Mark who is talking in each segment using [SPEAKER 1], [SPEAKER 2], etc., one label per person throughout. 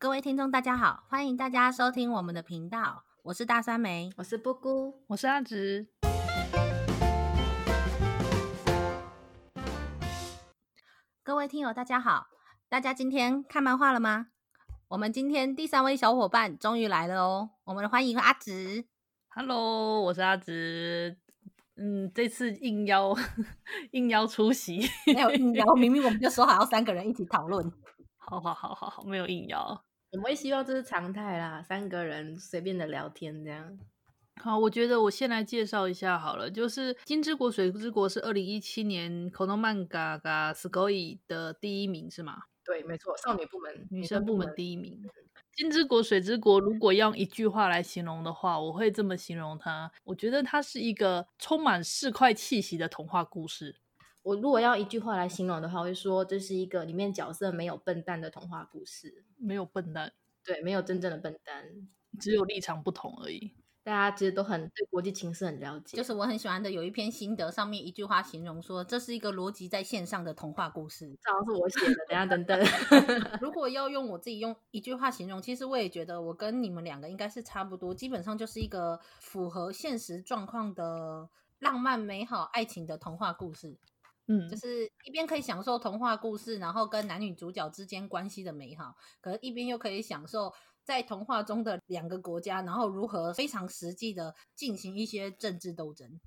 [SPEAKER 1] 各位听众，大家好，欢迎大家收听我们的频道。我是大酸梅，
[SPEAKER 2] 我是布姑，
[SPEAKER 3] 我是阿直。
[SPEAKER 1] 各位听友，大家好，大家今天看漫画了吗？我们今天第三位小伙伴终于来了哦，我们欢迎阿直。
[SPEAKER 3] Hello，我是阿直。嗯，这次应邀应邀出席，
[SPEAKER 1] 没有应邀，明明我们就说好要三个人一起讨论。
[SPEAKER 3] 好好好好好，没有应邀。
[SPEAKER 2] 我们会希望这是常态啦，三个人随便的聊天这样。
[SPEAKER 3] 好，我觉得我先来介绍一下好了，就是《金之国水之国》是二零一七年 Konomanga ga Sugoi 的第一名是吗？
[SPEAKER 2] 对，没错，少女部门
[SPEAKER 3] 女生部门第一名。《金之国水之国》如果用一句话来形容的话，我会这么形容它，我觉得它是一个充满市侩气息的童话故事。
[SPEAKER 2] 我如果要一句话来形容的话，我会说这是一个里面角色没有笨蛋的童话故事。
[SPEAKER 3] 没有笨蛋，
[SPEAKER 2] 对，没有真正的笨蛋，
[SPEAKER 3] 只有立场不同而已。
[SPEAKER 2] 大家其实都很对国际情势很了解。
[SPEAKER 1] 就是我很喜欢的有一篇心得，上面一句话形容说，这是一个逻辑在线上的童话故事。
[SPEAKER 2] 这好像是我写的，等下等等。
[SPEAKER 1] 如果要用我自己用一句话形容，其实我也觉得我跟你们两个应该是差不多，基本上就是一个符合现实状况的浪漫美好爱情的童话故事。嗯，就是一边可以享受童话故事，然后跟男女主角之间关系的美好，可是一边又可以享受在童话中的两个国家，然后如何非常实际的进行一些政治斗争。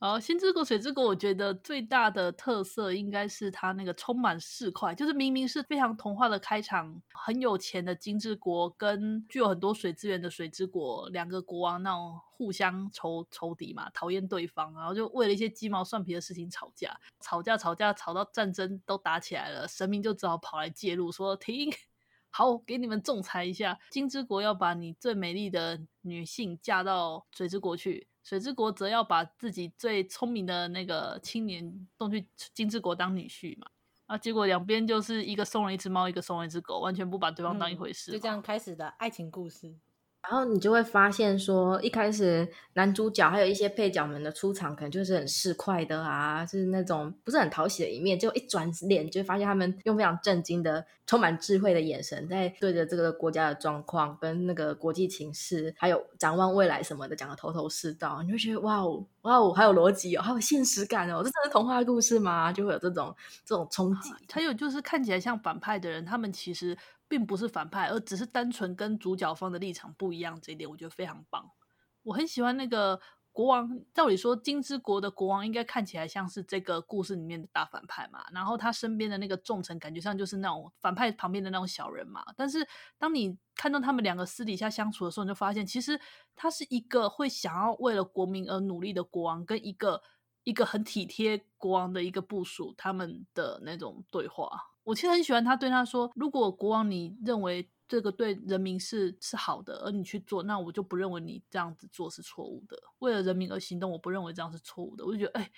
[SPEAKER 3] 好，《金之国水之国》，我觉得最大的特色应该是它那个充满市侩，就是明明是非常童话的开场，很有钱的金之国跟具有很多水资源的水之国两个国王那种互相仇仇敌嘛，讨厌对方，然后就为了一些鸡毛蒜皮的事情吵架，吵架吵架吵到战争都打起来了，神明就只好跑来介入，说停，好，给你们仲裁一下，金之国要把你最美丽的女性嫁到水之国去。水之国则要把自己最聪明的那个青年送去金之国当女婿嘛，啊，结果两边就是一个送了一只猫，一个送了一只狗，完全不把对方当一回事，
[SPEAKER 1] 嗯，就这样开始的爱情故事。
[SPEAKER 2] 然后你就会发现说，一开始男主角还有一些配角们的出场，可能就是很市侩的啊，就是那种不是很讨喜的一面。就一转脸，就发现他们用非常震惊的、充满智慧的眼神，在对着这个国家的状况、跟那个国际情势，还有展望未来什么的，讲得头头是道。你会觉得哇哦，哇哦，还有逻辑哦，还有现实感哦，这真的是童话故事吗？就会有这种这种冲击。
[SPEAKER 3] 还有就是看起来像反派的人，他们其实。并不是反派，而只是单纯跟主角方的立场不一样，这一点我觉得非常棒。我很喜欢那个国王，照理说金之国的国王应该看起来像是这个故事里面的大反派嘛，然后他身边的那个重臣感觉上就是那种反派旁边的那种小人嘛。但是当你看到他们两个私底下相处的时候，你就发现其实他是一个会想要为了国民而努力的国王，跟一个一个很体贴国王的一个部署，他们的那种对话。我其实很喜欢他对他说：“如果国王你认为这个对人民是是好的，而你去做，那我就不认为你这样子做是错误的。为了人民而行动，我不认为这样是错误的。”我就觉得，哎，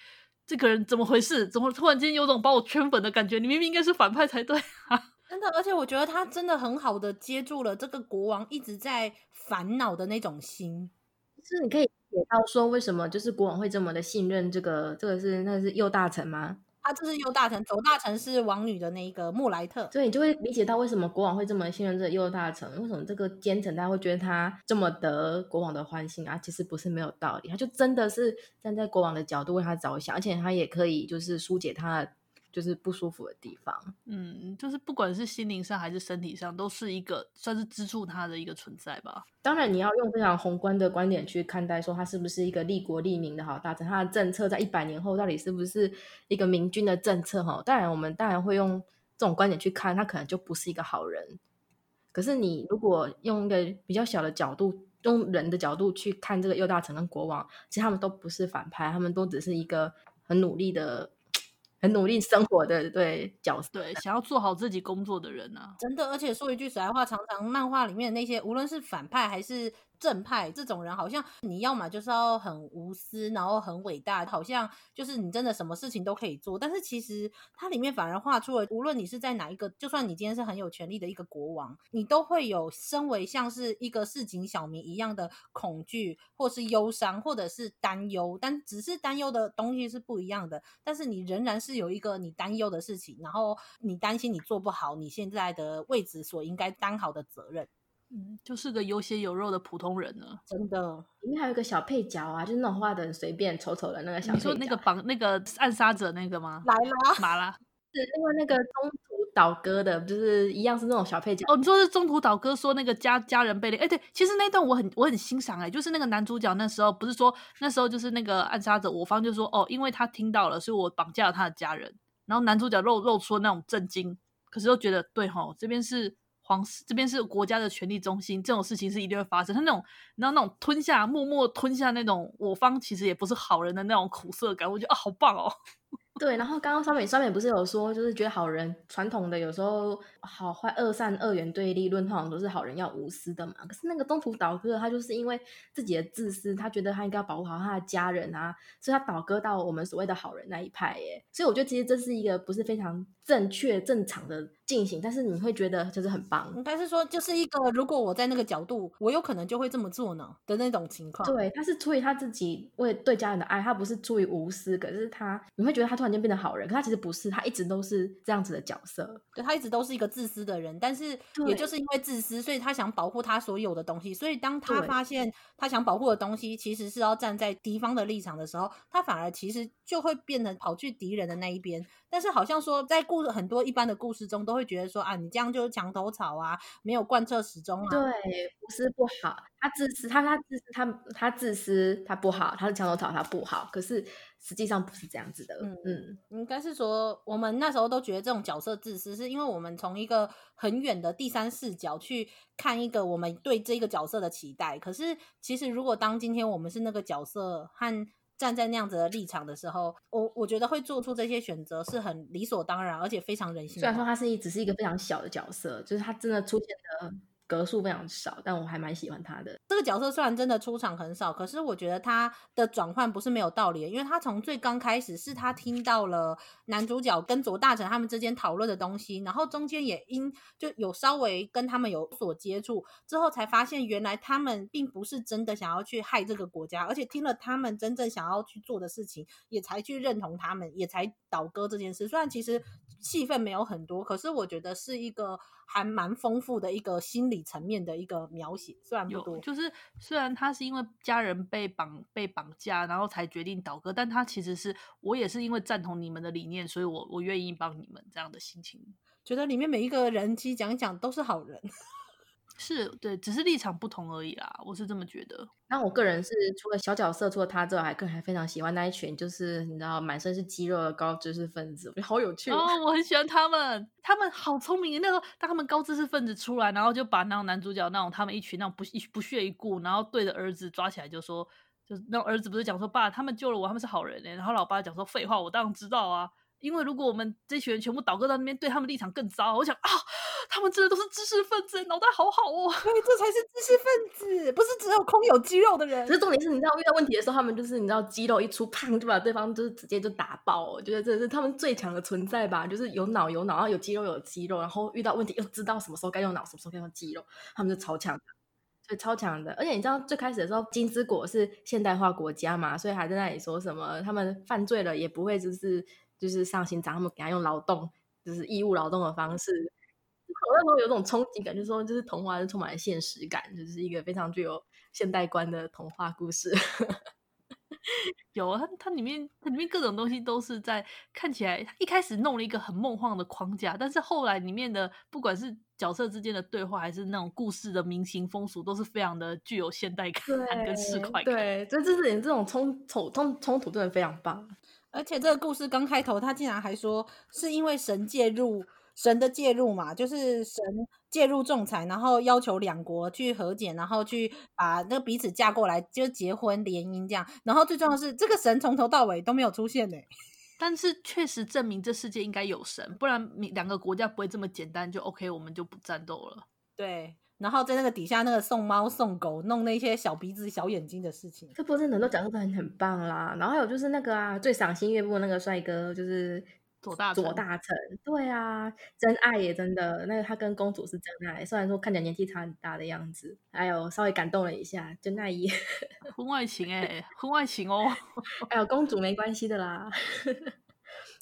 [SPEAKER 3] 这个人怎么回事？怎么突然间有种把我圈粉的感觉？你明明应该是反派才对啊！
[SPEAKER 1] 真的，而且我觉得他真的很好的接住了这个国王一直在烦恼的那种心。
[SPEAKER 2] 就是你可以解到说，为什么就是国王会这么的信任这个这个是那个是右大臣
[SPEAKER 1] 吗？这是右大臣，左大臣是王女的那一个穆莱特，
[SPEAKER 2] 所以你就会理解到为什么国王会这么信任这个右大臣，为什么这个奸臣大家会觉得他这么得国王的欢心啊？其实不是没有道理，他就真的是站在国王的角度为他着想，而且他也可以就是疏解他的。就是不舒服的地方，
[SPEAKER 3] 嗯，就是不管是心灵上还是身体上，都是一个算是资助他的一个存在吧。
[SPEAKER 2] 当然，你要用非常宏观的观点去看待，说他是不是一个利国利民的好大臣，他的政策在一百年后到底是不是一个明君的政策？哈，当然，我们当然会用这种观点去看，他可能就不是一个好人。可是，你如果用一个比较小的角度，用人的角度去看这个右大臣跟国王，其实他们都不是反派，他们都只是一个很努力的。很努力生活的对角色，
[SPEAKER 3] 对想要做好自己工作的人啊，
[SPEAKER 1] 真的。而且说一句实在话，常常漫画里面的那些，无论是反派还是正派这种人，好像你要么就是要很无私，然后很伟大，好像就是你真的什么事情都可以做。但是其实它里面反而画出了，无论你是在哪一个，就算你今天是很有权力的一个国王，你都会有身为像是一个市井小民一样的恐惧，或是忧伤，或者是担忧。但只是担忧的东西是不一样的，但是你仍然是有一个你担忧的事情，然后你担心你做不好你现在的位置所应该担好的责任。
[SPEAKER 3] 嗯，就是个有血有肉的普通人呢，
[SPEAKER 1] 真的。
[SPEAKER 2] 里面还有一个小配角啊，就是那种画的很随便、丑丑的那个小配角。
[SPEAKER 3] 你说那个绑那个暗杀者那个吗？
[SPEAKER 1] 来啦，
[SPEAKER 3] 马拉
[SPEAKER 2] 是因为那个中途倒戈的，就是一样是那种小配角。
[SPEAKER 3] 哦，你说是中途倒戈，说那个家家人被勒。哎，对，其实那段我很我很欣赏哎，就是那个男主角那时候不是说那时候就是那个暗杀者，我方就说哦，因为他听到了，所以我绑架了他的家人。然后男主角露露出那种震惊，可是又觉得对吼，这边是。皇这边是国家的权力中心，这种事情是一定会发生。他那种，然后那种吞下、默默吞下那种，我方其实也不是好人的那种苦涩感，我觉得啊，好棒哦。
[SPEAKER 2] 对，然后刚刚酸梅酸梅不是有说，就是觉得好人传统的有时候好坏二善二元对立论，通常都是好人要无私的嘛。可是那个东土倒戈，他就是因为自己的自私，他觉得他应该要保护好他的家人啊，所以他倒戈到我们所谓的好人那一派耶。所以我觉得其实这是一个不是非常正确正常的进行，但是你会觉得就是很棒。
[SPEAKER 1] 应该是说，就是一个如果我在那个角度，我有可能就会这么做呢的那种情况。
[SPEAKER 2] 对，他是出于他自己为对家人的爱，他不是出于无私。可是他你会觉得他突然。间变得好人，可他其实不是，他一直都是这样子的角色。
[SPEAKER 1] 对，他一直都是一个自私的人，但是也就是因为自私，所以他想保护他所有的东西。所以当他发现他想保护的东西其实是要站在敌方的立场的时候，他反而其实就会变成跑去敌人的那一边。但是好像说，在故事很多一般的故事中，都会觉得说啊，你这样就是墙头草啊，没有贯彻始终啊。
[SPEAKER 2] 对，不是不好，他自私，他他自私，他他自私，他不好，他是墙头草，他不好。可是实际上不是这样子的。嗯嗯，
[SPEAKER 1] 应该是说，我们那时候都觉得这种角色自私，是因为我们从一个很远的第三视角去看一个我们对这个角色的期待。可是其实，如果当今天我们是那个角色和站在那样子的立场的时候，我我觉得会做出这些选择是很理所当然，而且非常人性。
[SPEAKER 2] 虽然说他是一只是一个非常小的角色，就是他真的出现的。格数非常少，但我还蛮喜欢他的。
[SPEAKER 1] 这个角色虽然真的出场很少，可是我觉得他的转换不是没有道理的，因为他从最刚开始是他听到了男主角跟左大臣他们之间讨论的东西，然后中间也因就有稍微跟他们有所接触，之后才发现原来他们并不是真的想要去害这个国家，而且听了他们真正想要去做的事情，也才去认同他们，也才倒戈这件事。虽然其实戏份没有很多，可是我觉得是一个。还蛮丰富的一个心理层面的一个描写，虽然不多，
[SPEAKER 3] 就是虽然他是因为家人被绑被绑架，然后才决定倒戈，但他其实是我也是因为赞同你们的理念，所以我我愿意帮你们这样的心情，
[SPEAKER 1] 觉得里面每一个人机讲一讲都是好人。
[SPEAKER 3] 是对，只是立场不同而已啦，我是这么觉得。
[SPEAKER 2] 那我个人是除了小角色，除了他之外，还个人还非常喜欢那一群，就是你知道满身是肌肉的高知识分子，我觉得好有趣
[SPEAKER 3] 哦，我很喜欢 他们，他们好聪明。那时候当他们高知识分子出来，然后就把那种男主角那种他们一群那种不一不屑一顾，然后对着儿子抓起来就说，就是那种儿子不是讲说爸，他们救了我，他们是好人呢。然后老爸讲说废话，我当然知道啊。因为如果我们这群人全部倒戈到那边，对他们立场更糟。我想啊，他们真的都是知识分子，脑袋好好哦。
[SPEAKER 1] 对，这才是知识分子，不是只有空有肌肉的人。
[SPEAKER 2] 可是重点是，你知道遇到问题的时候，他们就是你知道肌肉一出，砰就把对方就是直接就打爆。我觉得这是他们最强的存在吧，就是有脑有脑，然后有肌肉有肌肉，然后遇到问题又知道什么时候该用脑，什么时候该用肌肉，他们就超强的，所以超强的。而且你知道最开始的时候，金之国是现代化国家嘛，所以还在那里说什么他们犯罪了也不会就是。就是上刑场，他们给他用劳动，就是义务劳动的方式。我那时候有种冲击感，就是说，就是童话是充满了现实感，就是一个非常具有现代观的童话故事。
[SPEAKER 3] 有啊，它它里面它里面各种东西都是在看起来，一开始弄了一个很梦幻的框架，但是后来里面的不管是角色之间的对话，还是那种故事的民情风俗，都是非常的具有现代感 跟市侩感。
[SPEAKER 2] 对，这这是你这种冲冲冲冲突真的非常棒。
[SPEAKER 1] 而且这个故事刚开头，他竟然还说是因为神介入，神的介入嘛，就是神介入仲裁，然后要求两国去和解，然后去把那个彼此嫁过来，就结婚联姻这样。然后最重要的是，这个神从头到尾都没有出现呢。
[SPEAKER 3] 但是确实证明这世界应该有神，不然两个国家不会这么简单就 OK，我们就不战斗了。
[SPEAKER 1] 对。然后在那个底下那个送猫送狗，弄那些小鼻子小眼睛的事情。
[SPEAKER 2] 这部真的都讲的很很棒啦。然后还有就是那个啊，最赏心悦目那个帅哥就是。
[SPEAKER 3] 左大
[SPEAKER 2] 左大臣，对啊，真爱也真的，那个他跟公主是真爱，虽然说看起来年纪差很大的样子，还有稍微感动了一下，真爱也
[SPEAKER 3] 婚外情哎、欸，婚外情哦，
[SPEAKER 2] 还有公主没关系的啦。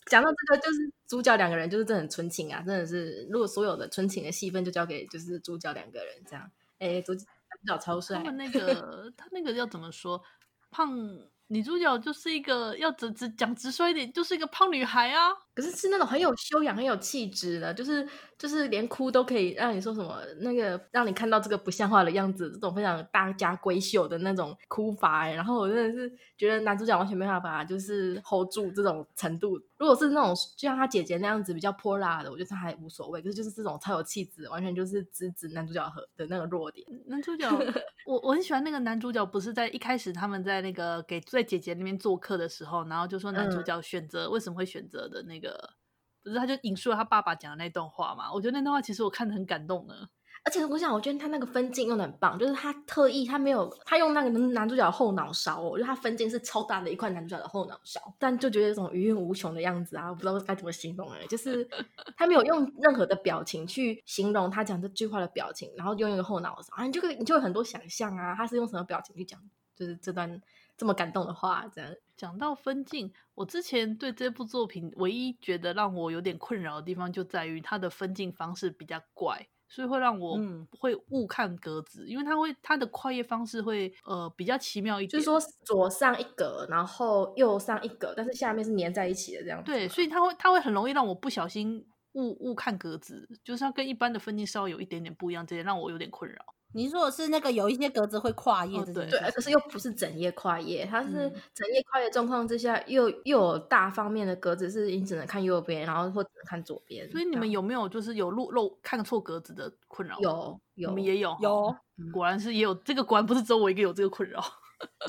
[SPEAKER 2] 讲到这个，就是主角两个人就是真的很纯情啊，真的是，如果所有的纯情的戏份就交给就是主角两个人这样，哎，主主角超帅，
[SPEAKER 3] 他们 那个他那个要怎么说，胖。女主角就是一个要直直讲直说一点，就是一个胖女孩啊。
[SPEAKER 2] 可是是那种很有修养、很有气质的，就是就是连哭都可以让你说什么那个让你看到这个不像话的样子，这种非常大家闺秀的那种哭法。然后我真的是觉得男主角完全没办法，就是 hold 住这种程度。如果是那种就像他姐姐那样子比较泼辣的，我觉得他还无所谓。可是就是这种超有气质，完全就是直指男主角和的那个弱点。
[SPEAKER 3] 男主角，我我很喜欢那个男主角，不是在一开始他们在那个给在姐姐那边做客的时候，然后就说男主角选择、嗯、为什么会选择的那个。不是，他就引述了他爸爸讲的那段话嘛？我觉得那段话其实我看的很感动呢。
[SPEAKER 2] 而且我想，我觉得他那个分镜用的很棒，就是他特意他没有他用那个男主角的后脑勺，我觉得他分镜是超大的一块男主角的后脑勺，但就觉得有种余韵无穷的样子啊！我不知道该怎么形容哎，就是 他没有用任何的表情去形容他讲这句话的表情，然后用一个后脑勺啊，你就可以你就有很多想象啊，他是用什么表情去讲，就是这段。这么感动的话，这样
[SPEAKER 3] 讲到分镜，我之前对这部作品唯一觉得让我有点困扰的地方，就在于它的分镜方式比较怪，所以会让我会误看格子，嗯、因为它会它的跨页方式会呃比较奇妙一点，
[SPEAKER 2] 就是说左上一格，然后右上一格，但是下面是粘在一起的这样子。
[SPEAKER 3] 对，所以它会它会很容易让我不小心误误看格子，就是它跟一般的分镜稍微有一点点不一样，这点让我有点困扰。
[SPEAKER 1] 你说的是那个有一些格子会跨页的，
[SPEAKER 2] 对，可是又不是整页跨页，它是整页跨页状况之下，又又有大方面的格子，是你只能看右边，然后或只能看左边。
[SPEAKER 3] 所以你们有没有就是有漏漏看错格子的困扰？
[SPEAKER 2] 有，有，
[SPEAKER 3] 你们也有，
[SPEAKER 1] 有，
[SPEAKER 3] 果然是也有这个，果然不是只有我一个有这个困扰。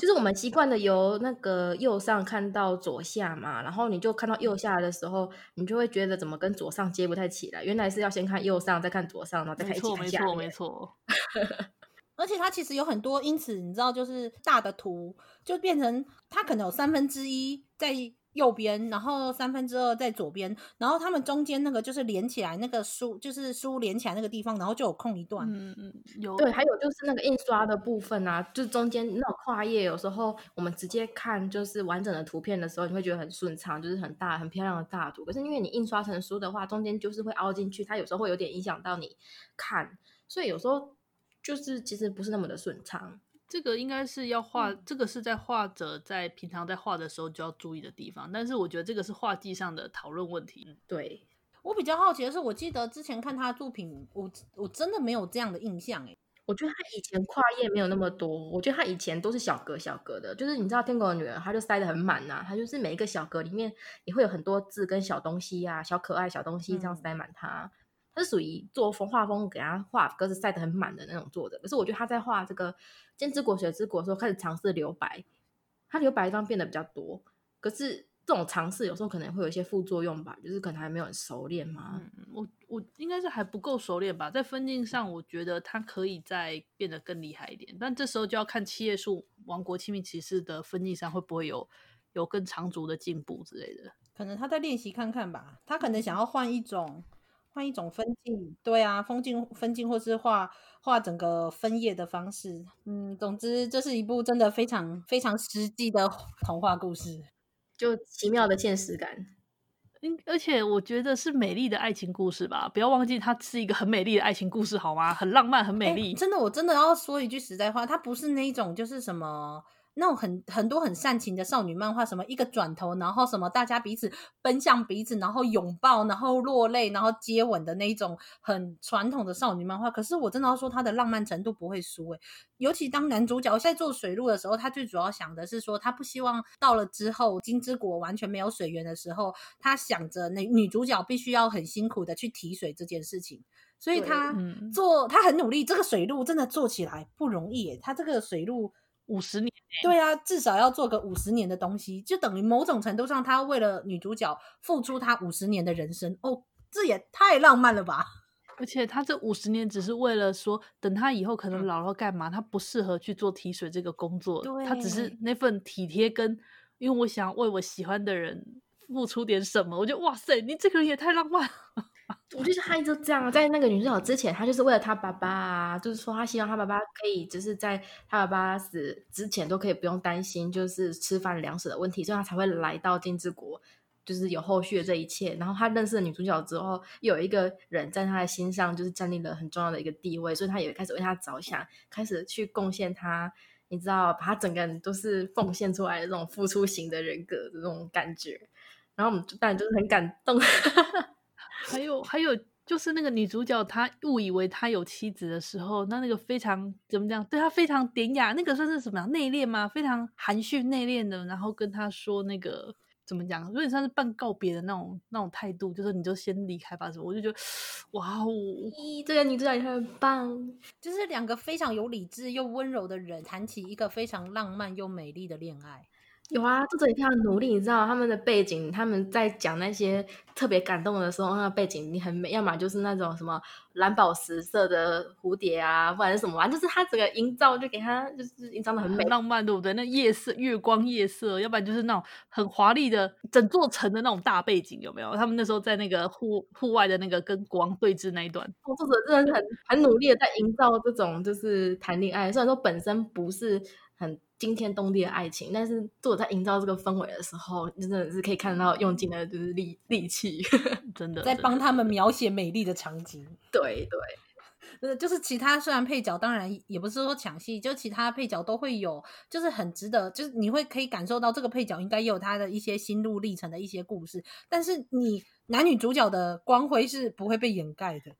[SPEAKER 2] 就是我们习惯的由那个右上看到左下嘛，然后你就看到右下的时候，你就会觉得怎么跟左上接不太起来。原来是要先看右上，再看左上，然后再看一起看下面。
[SPEAKER 3] 没错，没错，没错。
[SPEAKER 1] 而且它其实有很多，因此你知道，就是大的图就变成它可能有三分之一在右边，然后三分之二在左边，然后他们中间那个就是连起来那个书，就是书连起来那个地方，然后就有空一段。
[SPEAKER 3] 嗯嗯，有。
[SPEAKER 2] 对，还有就是那个印刷的部分啊，就中间那种跨页，有时候我们直接看就是完整的图片的时候，你会觉得很顺畅，就是很大很漂亮的大图。可是因为你印刷成书的话，中间就是会凹进去，它有时候会有点影响到你看，所以有时候就是其实不是那么的顺畅。
[SPEAKER 3] 这个应该是要画，嗯、这个是在画者在平常在画的时候就要注意的地方。但是我觉得这个是画技上的讨论问题。
[SPEAKER 2] 对，
[SPEAKER 1] 我比较好奇的是，我记得之前看他的作品，我我真的没有这样的印象诶。
[SPEAKER 2] 我觉得他以前跨页没有那么多，我觉得他以前都是小格小格的，就是你知道《天狗的女儿》，他就塞得很满呐、啊，他就是每一个小格里面也会有很多字跟小东西呀、啊，小可爱小东西这样塞满它。嗯他是属于作风画风给他画格子塞得很满的那种作者，可是我觉得他在画这个《金之国水之国》的时候开始尝试留白，他留白地方变得比较多。可是这种尝试有时候可能会有一些副作用吧，就是可能还没有很熟练嘛。
[SPEAKER 3] 嗯，我我应该是还不够熟练吧，在分镜上我觉得他可以再变得更厉害一点，但这时候就要看《七叶树王国亲密骑士》的分镜上会不会有有更长足的进步之类的。
[SPEAKER 1] 可能他在练习看看吧，他可能想要换一种。换一种分镜，对啊，分镜分镜，或是画画整个分页的方式，嗯，总之这是一部真的非常非常实际的童话故事，
[SPEAKER 2] 就奇妙的现实感，
[SPEAKER 3] 嗯，而且我觉得是美丽的爱情故事吧，不要忘记它是一个很美丽的爱情故事，好吗？很浪漫，很美丽，
[SPEAKER 1] 真的，我真的要说一句实在话，它不是那一种就是什么。那种很很多很煽情的少女漫画，什么一个转头，然后什么大家彼此奔向彼此，然后拥抱，然后落泪，然后接吻的那一种很传统的少女漫画。可是我真的要说，它的浪漫程度不会输诶。尤其当男主角在做水路的时候，他最主要想的是说，他不希望到了之后金之国完全没有水源的时候，他想着那女主角必须要很辛苦的去提水这件事情。所以他做他很努力，这个水路真的做起来不容易诶。他这个水路。
[SPEAKER 3] 五十年，
[SPEAKER 1] 对啊，至少要做个五十年的东西，就等于某种程度上，他为了女主角付出他五十年的人生哦，这也太浪漫了吧！
[SPEAKER 3] 而且他这五十年只是为了说，等他以后可能老了干嘛，他不适合去做提水这个工作，
[SPEAKER 1] 对
[SPEAKER 3] 他只是那份体贴跟，因为我想为我喜欢的人付出点什么，我觉得哇塞，你这个人也太浪漫了。
[SPEAKER 2] 我就是他一直这样，在那个女主角之前，他就是为了他爸爸啊，就是说他希望他爸爸可以，就是在他爸爸死之前都可以不用担心，就是吃饭粮食的问题，所以他才会来到金之国，就是有后续的这一切。然后他认识了女主角之后，又有一个人在他的心上就是站立了很重要的一个地位，所以他也开始为他着想，开始去贡献他，你知道，把他整个人都是奉献出来的这种付出型的人格的这种感觉。然后我们当然就是很感动。
[SPEAKER 3] 还有还有，就是那个女主角，她误以为她有妻子的时候，那那个非常怎么讲？对她非常典雅，那个算是什么样？内敛吗？非常含蓄内敛的，然后跟她说那个怎么讲？有点像是半告别的那种那种态度，就是你就先离开吧什么？我就觉得哇哦，
[SPEAKER 2] 这个女主角也很棒，
[SPEAKER 1] 就是两个非常有理智又温柔的人谈起一个非常浪漫又美丽的恋爱。
[SPEAKER 2] 有啊，作者一定要努力，你知道他们的背景，他们在讲那些特别感动的时候，那个背景你很美，要么就是那种什么蓝宝石色的蝴蝶啊，或者是什么啊，就是他整个营造就给他就是营造的很美，
[SPEAKER 3] 很浪漫，对不对？那夜色、月光、夜色，要不然就是那种很华丽的整座城的那种大背景，有没有？他们那时候在那个户户外的那个跟国王对峙那一段，
[SPEAKER 2] 哦，作者真的是很很努力的在营造这种就是谈恋爱，虽然说本身不是很。惊天动地的爱情，但是作者在营造这个氛围的时候，真的是可以看到用尽了就是力力气，
[SPEAKER 3] 真的
[SPEAKER 1] 在帮他们描写美丽的场景。
[SPEAKER 2] 对
[SPEAKER 1] 对，就是其他虽然配角当然也不是说抢戏，就其他配角都会有，就是很值得，就是你会可以感受到这个配角应该也有他的一些心路历程的一些故事，但是你男女主角的光辉是不会被掩盖的。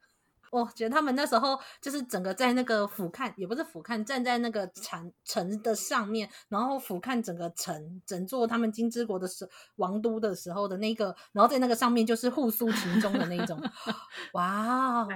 [SPEAKER 1] 我觉得他们那时候就是整个在那个俯瞰，也不是俯瞰，站在那个城城的上面，然后俯瞰整个城，整座他们金之国的时王都的时候的那个，然后在那个上面就是互诉情衷的那种，哇哦，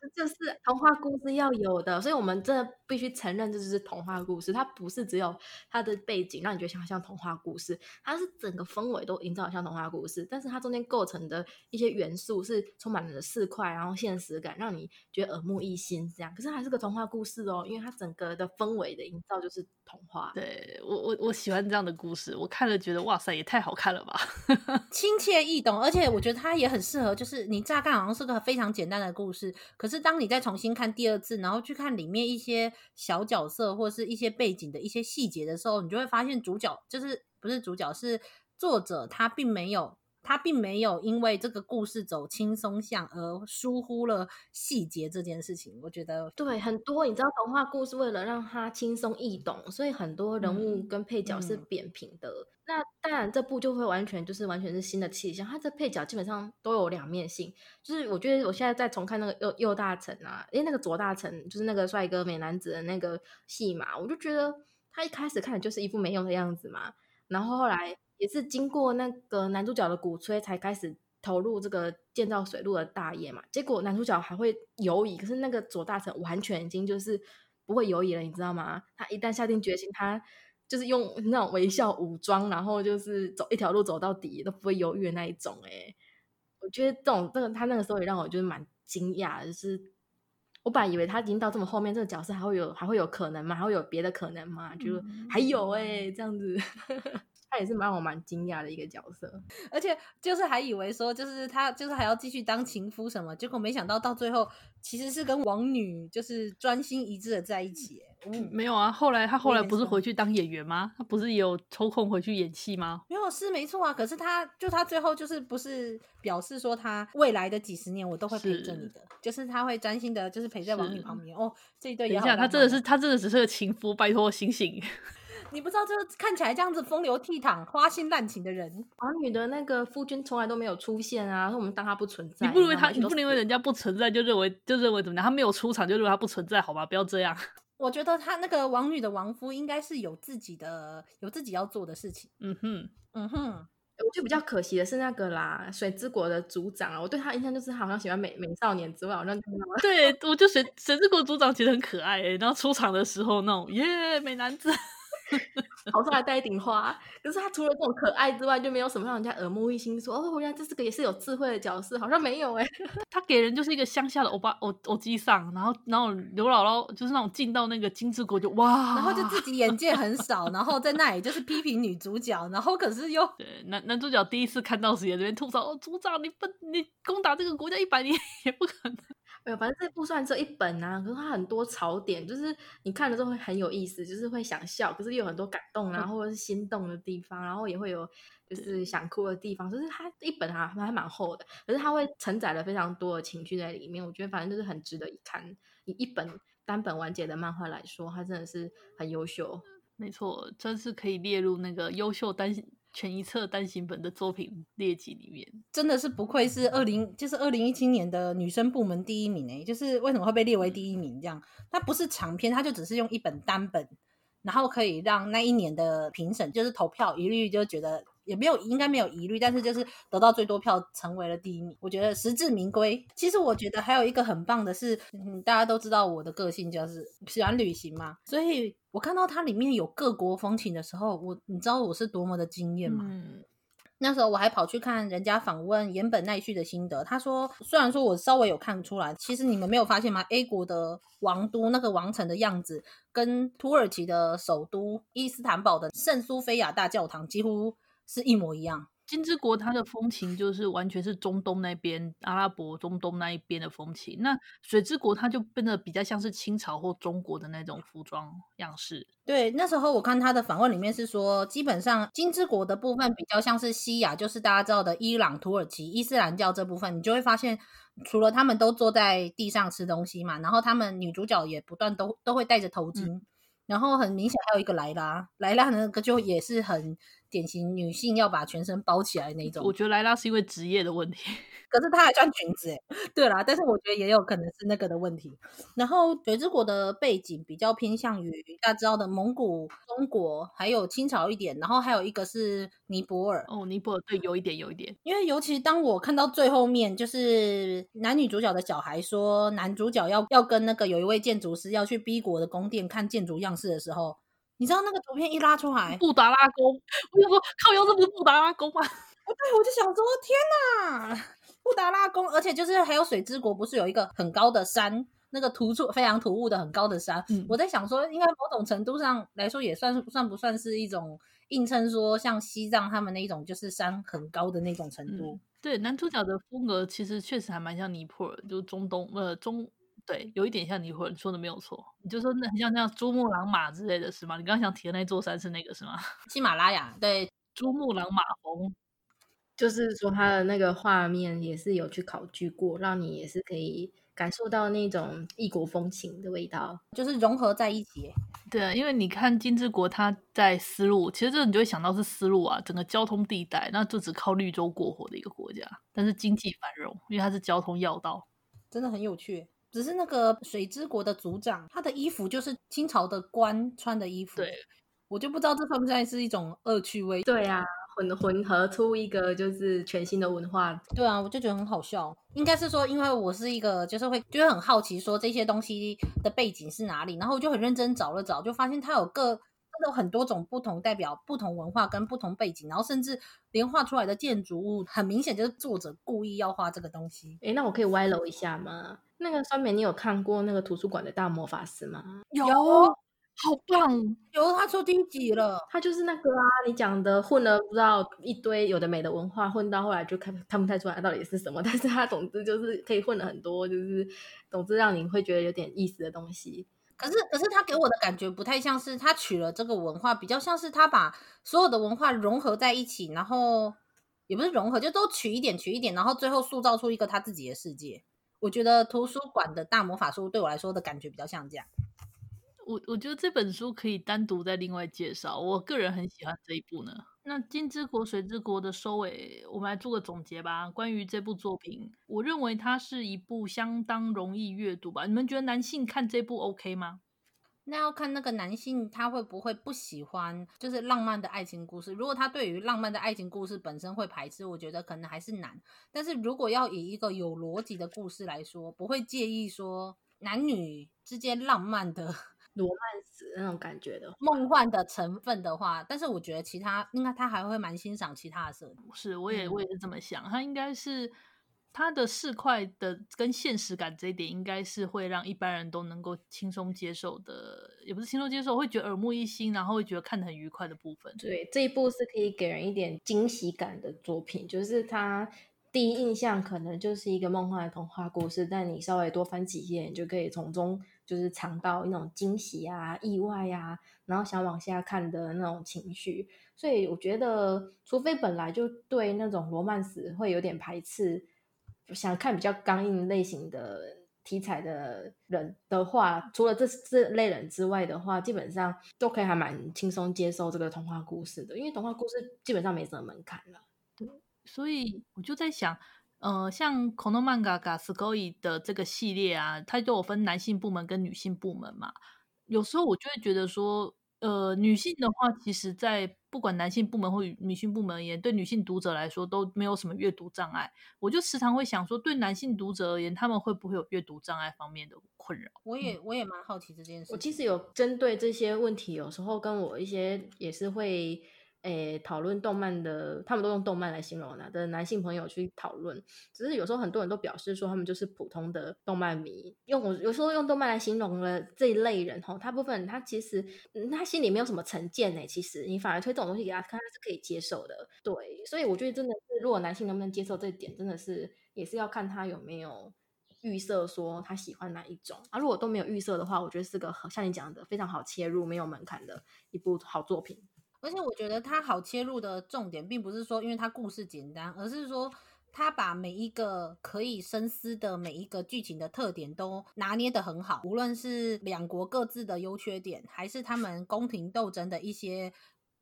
[SPEAKER 2] 这就是童话故事要有的，所以我们真的必须承认这就是童话故事，它不是只有它的背景让你觉得像像童话故事，它是整个氛围都营造像童话故事，但是它中间构成的一些元素是充满了市侩，然后现实。感让你觉得耳目一新，这样，可是还是个童话故事哦，因为它整个的氛围的营造就是童话。
[SPEAKER 3] 对，我我我喜欢这样的故事，我看了觉得哇塞，也太好看了吧，
[SPEAKER 1] 亲切易懂，而且我觉得它也很适合，就是你乍看好像是个非常简单的故事，可是当你再重新看第二次，然后去看里面一些小角色或是一些背景的一些细节的时候，你就会发现主角就是不是主角，是作者，他并没有。他并没有因为这个故事走轻松向而疏忽了细节这件事情，我觉得
[SPEAKER 2] 对很多。你知道童话故事为了让他轻松易懂，所以很多人物跟配角是扁平的。那当然这部就会完全就是完全是新的气象。它这配角基本上都有两面性，就是我觉得我现在在重看那个右右大臣啊，因为那个左大臣就是那个帅哥美男子的那个戏嘛，我就觉得他一开始看的就是一副没用的样子嘛，然后后来。也是经过那个男主角的鼓吹，才开始投入这个建造水路的大业嘛。结果男主角还会犹疑，可是那个左大臣完全已经就是不会犹疑了，你知道吗？他一旦下定决心，他就是用那种微笑武装，然后就是走一条路走到底都不会犹豫的那一种。哎，我觉得这种这个他那个时候也让我就是蛮惊讶，就是我本来以为他已经到这么后面，这个角色还会有还会有可能吗？还会有别的可能吗？就还有哎，这样子。他也是蛮我蛮惊讶的一个角色，
[SPEAKER 1] 而且就是还以为说就是他就是还要继续当情夫什么，结果没想到到最后其实是跟王女就是专心一致的在一起。
[SPEAKER 3] 嗯，没有啊，后来他后来不是回去当演员吗？他不是也有抽空回去演戏吗？
[SPEAKER 1] 没有，是没错啊。可是他就他最后就是不是表示说他未来的几十年我都会陪着你的，是就是他会专心的，就是陪在王女旁边。哦，这一对也好。等一下，
[SPEAKER 3] 他真的是他真的只是个情夫，拜托醒醒。
[SPEAKER 1] 你不知道，这个看起来这样子风流倜傥、花心滥情的人，
[SPEAKER 2] 王女的那个夫君从来都没有出现啊！说我们当他不存在，
[SPEAKER 3] 你不认为他，你不能因为人家不存在就认为就认为怎么样？他没有出场就认为他不存在，好吧？不要这样。
[SPEAKER 1] 我觉得他那个王女的王夫应该是有自己的、有自己要做的事情。
[SPEAKER 3] 嗯哼，
[SPEAKER 1] 嗯哼，
[SPEAKER 2] 我觉得比较可惜的是那个啦，水之国的族长啊，我对他印象就是他好像喜欢美美少年之外，好像
[SPEAKER 3] 对，我就水水之国族长其实很可爱、欸，然后出场的时候那种耶美男子。
[SPEAKER 2] 头上还戴一顶花。可是他除了这种可爱之外，就没有什么让人家耳目一新。说哦，原来这是个也是有智慧的角色，好像没有哎、欸。
[SPEAKER 3] 他给人就是一个乡下的欧巴欧欧基上，然后然后刘姥姥就是那种进到那个金之国就哇，
[SPEAKER 1] 然后就自己眼界很少，然后在那里就是批评女主角，然后可是又
[SPEAKER 3] 对男男主角第一次看到时也在这边吐槽哦，组长你不，你攻打这个国家一百年也不可能。
[SPEAKER 2] 没有，反正这部算这一本啊，可是它很多槽点，就是你看了之后会很有意思，就是会想笑，可是又有很多感动啊，或者是心动的地方，然后也会有就是想哭的地方，就是它一本啊还蛮厚的，可是它会承载了非常多的情绪在里面，我觉得反正就是很值得一看。以一本单本完结的漫画来说，它真的是很优秀，
[SPEAKER 3] 没错，真是可以列入那个优秀单行。全一册单行本的作品列集里面，
[SPEAKER 1] 真的是不愧是二零，就是二零一七年的女生部门第一名诶、就是为什么会被列为第一名？这样，它不是长篇，它就只是用一本单本，然后可以让那一年的评审就是投票一律就觉得。也没有，应该没有疑虑，但是就是得到最多票，成为了第一名。我觉得实至名归。其实我觉得还有一个很棒的是，嗯，大家都知道我的个性就是喜欢旅行嘛，所以我看到它里面有各国风情的时候，我你知道我是多么的惊艳吗？嗯，那时候我还跑去看人家访问岩本奈绪的心得，他说，虽然说我稍微有看出来，其实你们没有发现吗？A 国的王都那个王城的样子，跟土耳其的首都伊斯坦堡的圣苏菲亚大教堂几乎。是一模一样。
[SPEAKER 3] 金之国它的风情就是完全是中东那边阿拉伯中东那一边的风情。那水之国它就变得比较像是清朝或中国的那种服装样式。
[SPEAKER 1] 对，那时候我看他的访问里面是说，基本上金之国的部分比较像是西亚，就是大家知道的伊朗、土耳其、伊斯兰教这部分，你就会发现，除了他们都坐在地上吃东西嘛，然后他们女主角也不断都都会戴着头巾，嗯、然后很明显还有一个莱拉，莱拉那个就也是很。典型女性要把全身包起来那种，
[SPEAKER 3] 我觉得莱拉是因为职业的问题，
[SPEAKER 1] 可是她还穿裙子诶，对啦，但是我觉得也有可能是那个的问题。然后水之国的背景比较偏向于大家知道的蒙古、中国，还有清朝一点，然后还有一个是尼泊尔。
[SPEAKER 3] 哦，尼泊尔对，有一点，有一点。
[SPEAKER 1] 因为尤其当我看到最后面，就是男女主角的小孩说男主角要要跟那个有一位建筑师要去 B 国的宫殿看建筑样式的时候。你知道那个图片一拉出来，
[SPEAKER 3] 布达拉宫，我就说靠腰，这不是布达拉宫吗？
[SPEAKER 1] 对，我就想说，天哪，布达拉宫，而且就是还有水之国，不是有一个很高的山，那个突出非常突兀的很高的山。嗯、我在想说，应该某种程度上来说，也算算不算是一种映衬，说像西藏他们那一种就是山很高的那种程度。
[SPEAKER 3] 嗯、对，男主角的风格其实确实还蛮像尼泊尔，就中东呃中。对，有一点像尼泊尔，你说的没有错。你就说那很像那样珠穆朗玛之类的是吗？你刚刚想提的那座山是那个是吗？
[SPEAKER 1] 喜马拉雅，对，
[SPEAKER 3] 珠穆朗玛峰，
[SPEAKER 2] 就是说它的那个画面也是有去考据过，让你也是可以感受到那种异国风情的味道，
[SPEAKER 1] 就是融合在一起。
[SPEAKER 3] 对啊，因为你看金之国，它在丝路，其实这个你就会想到是丝路啊，整个交通地带，那就只靠绿洲过活的一个国家，但是经济繁荣，因为它是交通要道，
[SPEAKER 1] 真的很有趣。只是那个水之国的族长，他的衣服就是清朝的官穿的衣服。
[SPEAKER 3] 对，
[SPEAKER 1] 我就不知道这算不算是一种恶趣味。
[SPEAKER 2] 对啊，混混合出一个就是全新的文化。
[SPEAKER 1] 对啊，我就觉得很好笑。应该是说，因为我是一个就是会就会很好奇说这些东西的背景是哪里，然后我就很认真找了找，就发现它有个。有很多种不同代表不同文化跟不同背景，然后甚至连画出来的建筑物，很明显就是作者故意要画这个东西。
[SPEAKER 2] 诶，那我可以歪楼一下吗？那个酸梅，你有看过那个图书馆的大魔法师吗？
[SPEAKER 3] 有，好棒！
[SPEAKER 1] 有，他出第一集了。
[SPEAKER 2] 他就是那个啊，你讲的混了不知道一堆有的没的文化，混到后来就看看不太出来到底是什么，但是他总之就是可以混了很多，就是总之让你会觉得有点意思的东西。
[SPEAKER 1] 可是，可是他给我的感觉不太像是他取了这个文化，比较像是他把所有的文化融合在一起，然后也不是融合，就都取一点，取一点，然后最后塑造出一个他自己的世界。我觉得图书馆的大魔法书对我来说的感觉比较像这样。
[SPEAKER 3] 我我觉得这本书可以单独再另外介绍，我个人很喜欢这一部呢。那金之国水之国的收尾，我们来做个总结吧。关于这部作品，我认为它是一部相当容易阅读吧。你们觉得男性看这部 OK 吗？
[SPEAKER 1] 那要看那个男性他会不会不喜欢，就是浪漫的爱情故事。如果他对于浪漫的爱情故事本身会排斥，我觉得可能还是难。但是如果要以一个有逻辑的故事来说，不会介意说男女之间浪漫的
[SPEAKER 2] 罗曼史那种感觉的
[SPEAKER 1] 梦幻的成分的话，但是我觉得其他应该他还会蛮欣赏其他的设定。
[SPEAKER 3] 是，我也我也是这么想，他应该是。他的市侩的跟现实感这一点，应该是会让一般人都能够轻松接受的，也不是轻松接受，会觉得耳目一新，然后会觉得看得很愉快的部分。
[SPEAKER 2] 对，这一部是可以给人一点惊喜感的作品，就是他第一印象可能就是一个梦幻的童话故事，但你稍微多翻几页，你就可以从中就是尝到一种惊喜啊、意外啊，然后想往下看的那种情绪。所以我觉得，除非本来就对那种罗曼史会有点排斥。想看比较刚硬类型的题材的人的话，除了这这类人之外的话，基本上都可以还蛮轻松接受这个童话故事的，因为童话故事基本上没什么门槛了。
[SPEAKER 3] 对，所以我就在想，呃，像この漫画がすごい的这个系列啊，它都有分男性部门跟女性部门嘛，有时候我就会觉得说。呃，女性的话，其实，在不管男性部门或女性部门而言，对女性读者来说都没有什么阅读障碍。我就时常会想说，对男性读者而言，他们会不会有阅读障碍方面的困扰？
[SPEAKER 1] 我也我也蛮好奇这件事。
[SPEAKER 2] 我其实有针对这些问题，有时候跟我一些也是会。 诶，讨论动漫的，他们都用动漫来形容的的男性朋友去讨论，只是有时候很多人都表示说他们就是普通的动漫迷，用我有时候用动漫来形容了这一类人吼，大部分他其实他心里没有什么成见呢，其实你反而推这种东西给他看，他是可以接受的。对，所以我觉得真的是，如果男性能不能接受这一点，真的是也是要看他有没有预设说他喜欢哪一种啊。如果都没有预设的话，我觉得是个像你讲的非常好切入、没有门槛的一部好作品。
[SPEAKER 1] 而且我觉得他好切入的重点，并不是说因为他故事简单，而是说他把每一个可以深思的每一个剧情的特点都拿捏得很好。无论是两国各自的优缺点，还是他们宫廷斗争的一些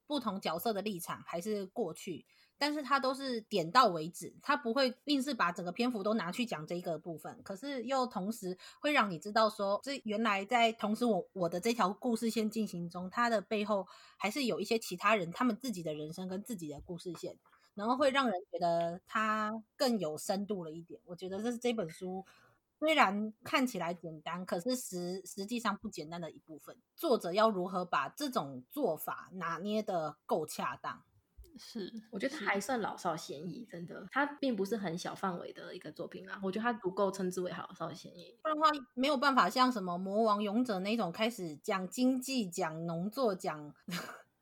[SPEAKER 1] 不同角色的立场，还是过去。但是他都是点到为止，他不会硬是把整个篇幅都拿去讲这一个部分，可是又同时会让你知道说，这原来在同时我我的这条故事线进行中，它的背后还是有一些其他人他们自己的人生跟自己的故事线，然后会让人觉得它更有深度了一点。我觉得这是这本书虽然看起来简单，可是实实际上不简单的一部分。作者要如何把这种做法拿捏得够恰当？
[SPEAKER 3] 是，
[SPEAKER 2] 我觉得他还算老少咸宜，真的，他并不是很小范围的一个作品啊。我觉得他足够称之为老少咸宜，
[SPEAKER 1] 不然的话没有办法像什么《魔王勇者》那种开始讲经济、讲农作、讲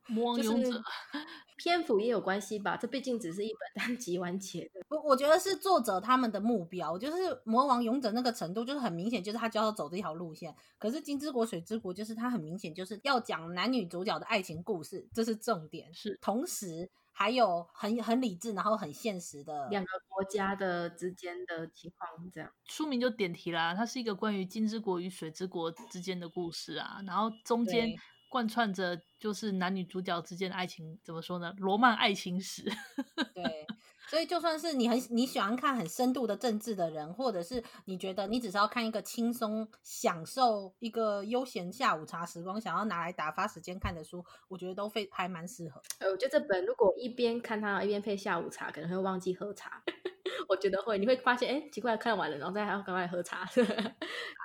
[SPEAKER 3] 魔王 勇者，
[SPEAKER 2] 就是、篇幅也有关系吧？这毕竟只是一本单集完结的。
[SPEAKER 1] 我我觉得是作者他们的目标，就是《魔王勇者》那个程度，就是很明显，就是他就要走这条路线。可是《金之国水之国》就是他很明显就是要讲男女主角的爱情故事，这是重点。
[SPEAKER 3] 是，
[SPEAKER 1] 同时。还有很很理智，然后很现实的
[SPEAKER 2] 两个国家的之间的情况，这样
[SPEAKER 3] 书名就点题啦。它是一个关于金之国与水之国之间的故事啊，然后中间贯穿着就是男女主角之间的爱情，怎么说呢？罗曼爱情史。
[SPEAKER 1] 对。所以，就算是你很你喜欢看很深度的政治的人，或者是你觉得你只是要看一个轻松、享受一个悠闲下午茶时光，想要拿来打发时间看的书，我觉得都非还蛮适合。
[SPEAKER 2] 呃，我觉得这本如果一边看它一边配下午茶，可能会忘记喝茶。我觉得会，你会发现，哎，奇怪，看完了，然后再还要赶快喝茶。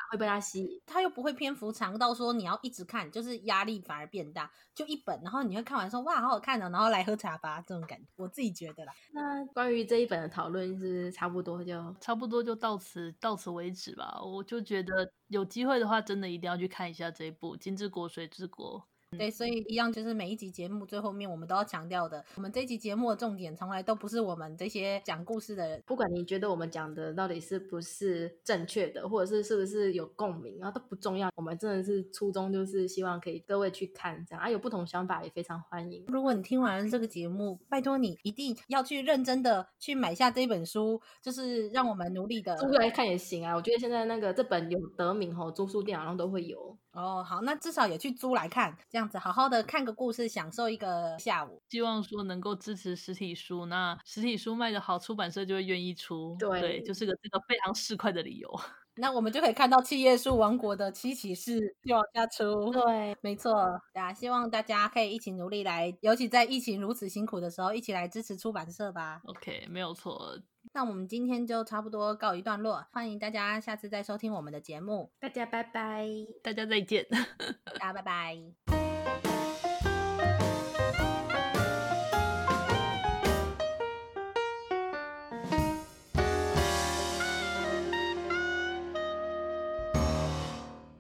[SPEAKER 2] 会被他吸引，他
[SPEAKER 1] 又不会篇幅长到说你要一直看，就是压力反而变大。就一本，然后你会看完说哇，好好看哦，然后来喝茶吧，这种感觉，我自己觉得啦。
[SPEAKER 2] 那关于这一本的讨论是差不多就
[SPEAKER 3] 差不多就到此到此为止吧。我就觉得有机会的话，真的一定要去看一下这一部《金之国水之国》。
[SPEAKER 1] 对，所以一样就是每一集节目最后面我们都要强调的，我们这一集节目的重点从来都不是我们这些讲故事的人，
[SPEAKER 2] 不管你觉得我们讲的到底是不是正确的，或者是是不是有共鸣，然后都不重要。我们真的是初衷就是希望可以各位去看这样，啊有不同想法也非常欢迎。
[SPEAKER 1] 如果你听完了这个节目，拜托你一定要去认真的去买下这本书，就是让我们努力的
[SPEAKER 2] 租来看也行啊。我觉得现在那个这本有得名吼，租书店好像都会有。
[SPEAKER 1] 哦，好，那至少也去租来看，这样子好好的看个故事，享受一个下午。
[SPEAKER 3] 希望说能够支持实体书，那实体书卖的好，出版社就会愿意出。对，对，就是个这个非常市侩的理由。
[SPEAKER 1] 那我们就可以看到七叶树王国的七骑士就往下出。
[SPEAKER 2] 对，
[SPEAKER 1] 没错。啊，希望大家可以一起努力来，尤其在疫情如此辛苦的时候，一起来支持出版社吧。
[SPEAKER 3] OK，没有错。
[SPEAKER 1] 那我们今天就差不多告一段落，欢迎大家下次再收听我们的节目。
[SPEAKER 2] 大家拜拜，
[SPEAKER 3] 大家再见，
[SPEAKER 1] 大家拜拜。